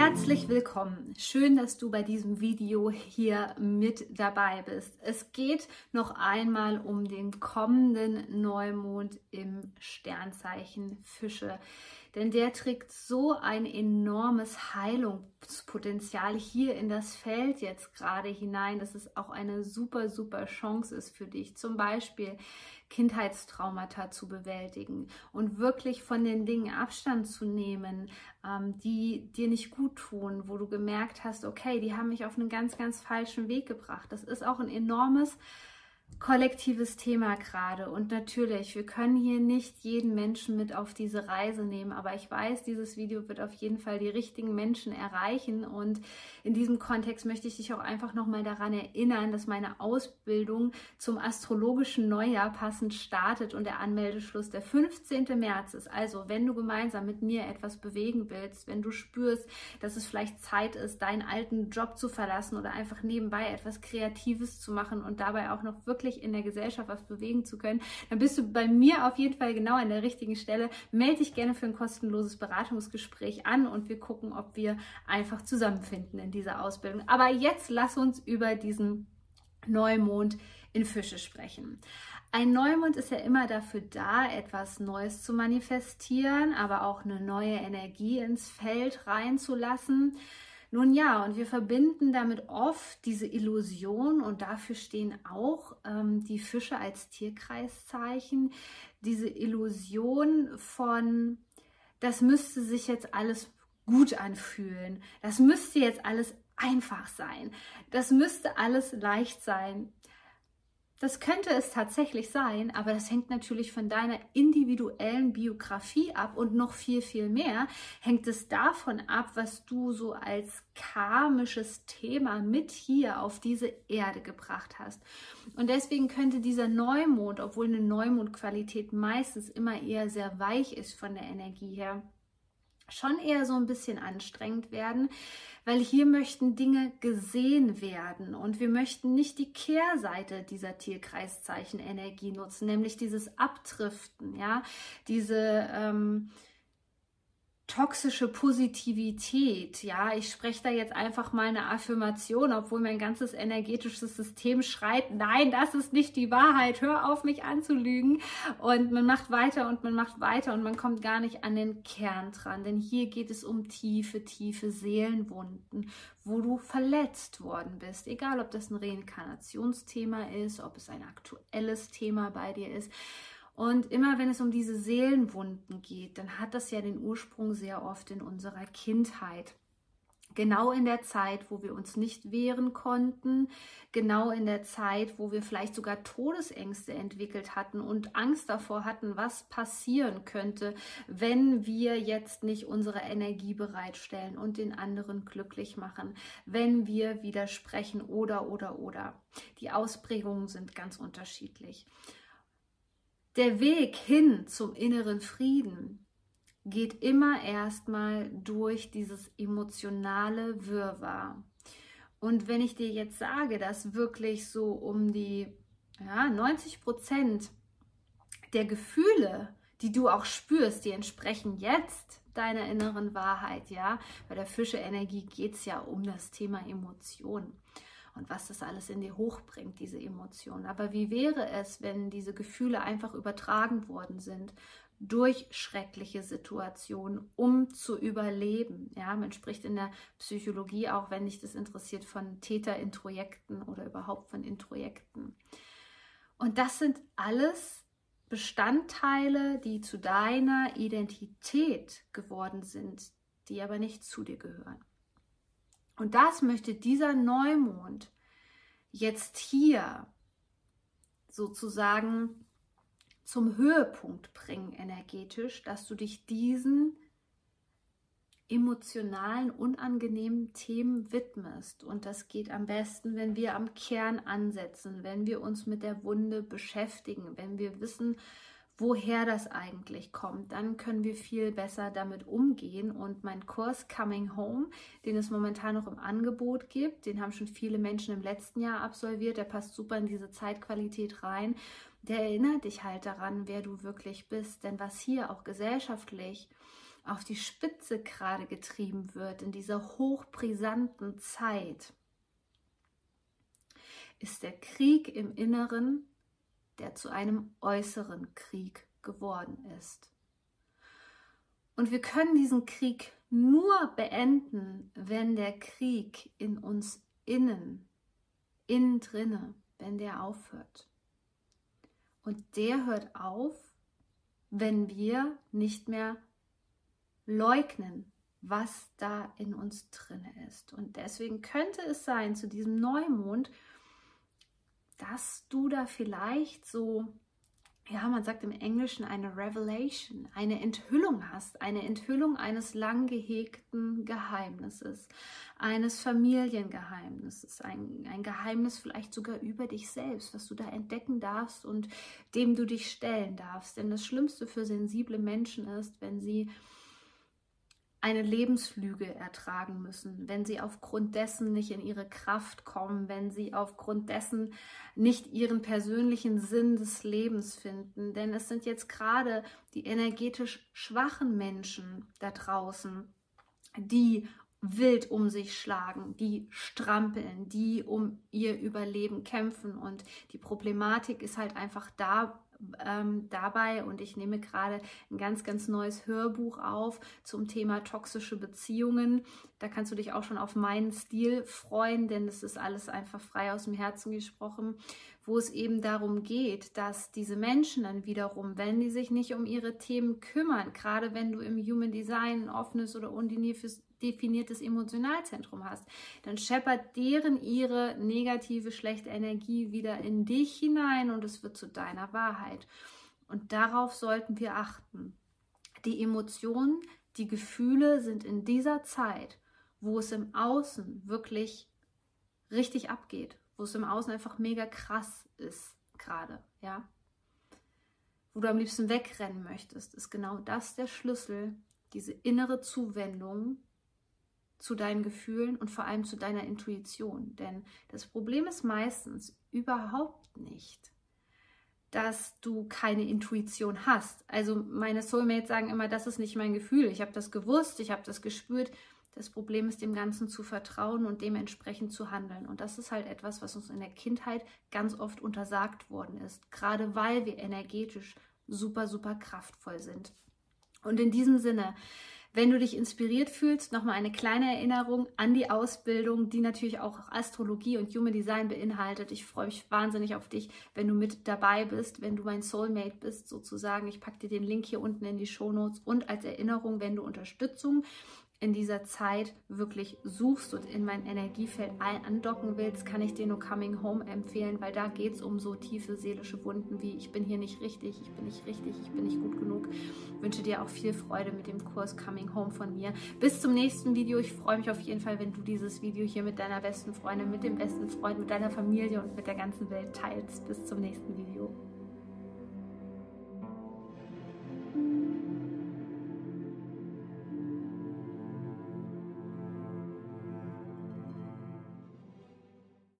Herzlich willkommen. Schön, dass du bei diesem Video hier mit dabei bist. Es geht noch einmal um den kommenden Neumond im Sternzeichen Fische. Denn der trägt so ein enormes Heilungspotenzial hier in das Feld jetzt gerade hinein, dass es auch eine super, super Chance ist für dich. Zum Beispiel Kindheitstraumata zu bewältigen und wirklich von den Dingen Abstand zu nehmen, ähm, die dir nicht gut tun, wo du gemerkt hast, okay, die haben mich auf einen ganz, ganz falschen Weg gebracht. Das ist auch ein enormes kollektives Thema gerade. Und natürlich, wir können hier nicht jeden Menschen mit auf diese Reise nehmen, aber ich weiß, dieses Video wird auf jeden Fall die richtigen Menschen erreichen. Und in diesem Kontext möchte ich dich auch einfach nochmal daran erinnern, dass meine Ausbildung zum astrologischen Neujahr passend startet und der Anmeldeschluss der 15. März ist. Also, wenn du gemeinsam mit mir etwas bewegen willst, wenn du spürst, dass es vielleicht Zeit ist, deinen alten Job zu verlassen oder einfach nebenbei etwas Kreatives zu machen und dabei auch noch wirklich wirklich in der Gesellschaft was bewegen zu können, dann bist du bei mir auf jeden Fall genau an der richtigen Stelle. Melde dich gerne für ein kostenloses Beratungsgespräch an und wir gucken, ob wir einfach zusammenfinden in dieser Ausbildung. Aber jetzt lass uns über diesen Neumond in Fische sprechen. Ein Neumond ist ja immer dafür da, etwas Neues zu manifestieren, aber auch eine neue Energie ins Feld reinzulassen. Nun ja, und wir verbinden damit oft diese Illusion und dafür stehen auch ähm, die Fische als Tierkreiszeichen, diese Illusion von, das müsste sich jetzt alles gut anfühlen, das müsste jetzt alles einfach sein, das müsste alles leicht sein. Das könnte es tatsächlich sein, aber das hängt natürlich von deiner individuellen Biografie ab und noch viel, viel mehr hängt es davon ab, was du so als karmisches Thema mit hier auf diese Erde gebracht hast. Und deswegen könnte dieser Neumond, obwohl eine Neumondqualität meistens immer eher sehr weich ist von der Energie her, schon eher so ein bisschen anstrengend werden, weil hier möchten Dinge gesehen werden. Und wir möchten nicht die Kehrseite dieser Tierkreiszeichen Energie nutzen, nämlich dieses Abdriften, ja, diese ähm, toxische Positivität. Ja, ich spreche da jetzt einfach mal eine Affirmation, obwohl mein ganzes energetisches System schreit, nein, das ist nicht die Wahrheit, hör auf mich anzulügen. Und man macht weiter und man macht weiter und man kommt gar nicht an den Kern dran, denn hier geht es um tiefe, tiefe Seelenwunden, wo du verletzt worden bist, egal ob das ein Reinkarnationsthema ist, ob es ein aktuelles Thema bei dir ist. Und immer wenn es um diese Seelenwunden geht, dann hat das ja den Ursprung sehr oft in unserer Kindheit. Genau in der Zeit, wo wir uns nicht wehren konnten, genau in der Zeit, wo wir vielleicht sogar Todesängste entwickelt hatten und Angst davor hatten, was passieren könnte, wenn wir jetzt nicht unsere Energie bereitstellen und den anderen glücklich machen, wenn wir widersprechen oder oder oder. Die Ausprägungen sind ganz unterschiedlich. Der Weg hin zum inneren Frieden geht immer erstmal durch dieses emotionale Wirrwarr. Und wenn ich dir jetzt sage, dass wirklich so um die ja, 90 Prozent der Gefühle, die du auch spürst, die entsprechen jetzt deiner inneren Wahrheit, ja, bei der Fische-Energie geht es ja um das Thema Emotionen und was das alles in dir hochbringt, diese Emotionen. Aber wie wäre es, wenn diese Gefühle einfach übertragen worden sind durch schreckliche Situationen, um zu überleben. Ja, man spricht in der Psychologie auch, wenn dich das interessiert, von Täterintrojekten oder überhaupt von Introjekten. Und das sind alles Bestandteile, die zu deiner Identität geworden sind, die aber nicht zu dir gehören. Und das möchte dieser Neumond jetzt hier sozusagen zum Höhepunkt bringen energetisch, dass du dich diesen emotionalen, unangenehmen Themen widmest. Und das geht am besten, wenn wir am Kern ansetzen, wenn wir uns mit der Wunde beschäftigen, wenn wir wissen, woher das eigentlich kommt, dann können wir viel besser damit umgehen. Und mein Kurs Coming Home, den es momentan noch im Angebot gibt, den haben schon viele Menschen im letzten Jahr absolviert, der passt super in diese Zeitqualität rein. Der erinnert dich halt daran, wer du wirklich bist. Denn was hier auch gesellschaftlich auf die Spitze gerade getrieben wird, in dieser hochbrisanten Zeit, ist der Krieg im Inneren der zu einem äußeren Krieg geworden ist. Und wir können diesen Krieg nur beenden, wenn der Krieg in uns innen, innen drinne, wenn der aufhört. Und der hört auf, wenn wir nicht mehr leugnen, was da in uns drinne ist. Und deswegen könnte es sein, zu diesem Neumond, dass du da vielleicht so, ja, man sagt im Englischen eine Revelation, eine Enthüllung hast, eine Enthüllung eines lang gehegten Geheimnisses, eines Familiengeheimnisses, ein, ein Geheimnis vielleicht sogar über dich selbst, was du da entdecken darfst und dem du dich stellen darfst. Denn das Schlimmste für sensible Menschen ist, wenn sie eine Lebenslüge ertragen müssen, wenn sie aufgrund dessen nicht in ihre Kraft kommen, wenn sie aufgrund dessen nicht ihren persönlichen Sinn des Lebens finden. Denn es sind jetzt gerade die energetisch schwachen Menschen da draußen, die wild um sich schlagen, die strampeln, die um ihr Überleben kämpfen. Und die Problematik ist halt einfach da, ähm, dabei und ich nehme gerade ein ganz, ganz neues Hörbuch auf zum Thema toxische Beziehungen. Da kannst du dich auch schon auf meinen Stil freuen, denn es ist alles einfach frei aus dem Herzen gesprochen, wo es eben darum geht, dass diese Menschen dann wiederum, wenn die sich nicht um ihre Themen kümmern, gerade wenn du im Human Design ein offenes oder undefiniertes definiertes Emotionalzentrum hast, dann scheppert deren ihre negative, schlechte Energie wieder in dich hinein und es wird zu deiner Wahrheit. Und darauf sollten wir achten. Die Emotionen, die Gefühle sind in dieser Zeit, wo es im Außen wirklich richtig abgeht, wo es im Außen einfach mega krass ist gerade, ja, wo du am liebsten wegrennen möchtest, ist genau das der Schlüssel, diese innere Zuwendung zu deinen Gefühlen und vor allem zu deiner Intuition. Denn das Problem ist meistens überhaupt nicht, dass du keine Intuition hast. Also meine Soulmates sagen immer, das ist nicht mein Gefühl. Ich habe das gewusst, ich habe das gespürt. Das Problem ist, dem Ganzen zu vertrauen und dementsprechend zu handeln. Und das ist halt etwas, was uns in der Kindheit ganz oft untersagt worden ist. Gerade weil wir energetisch super, super kraftvoll sind. Und in diesem Sinne, wenn du dich inspiriert fühlst, nochmal eine kleine Erinnerung an die Ausbildung, die natürlich auch Astrologie und Human Design beinhaltet. Ich freue mich wahnsinnig auf dich, wenn du mit dabei bist, wenn du mein Soulmate bist, sozusagen. Ich packe dir den Link hier unten in die Show Notes und als Erinnerung, wenn du Unterstützung in dieser Zeit wirklich suchst und in mein Energiefeld andocken willst, kann ich dir nur Coming Home empfehlen, weil da geht es um so tiefe seelische Wunden wie ich bin hier nicht richtig, ich bin nicht richtig, ich bin nicht gut genug. Ich wünsche dir auch viel Freude mit dem Kurs Coming Home von mir. Bis zum nächsten Video. Ich freue mich auf jeden Fall, wenn du dieses Video hier mit deiner besten Freundin, mit dem besten Freund, mit deiner Familie und mit der ganzen Welt teilst. Bis zum nächsten Video.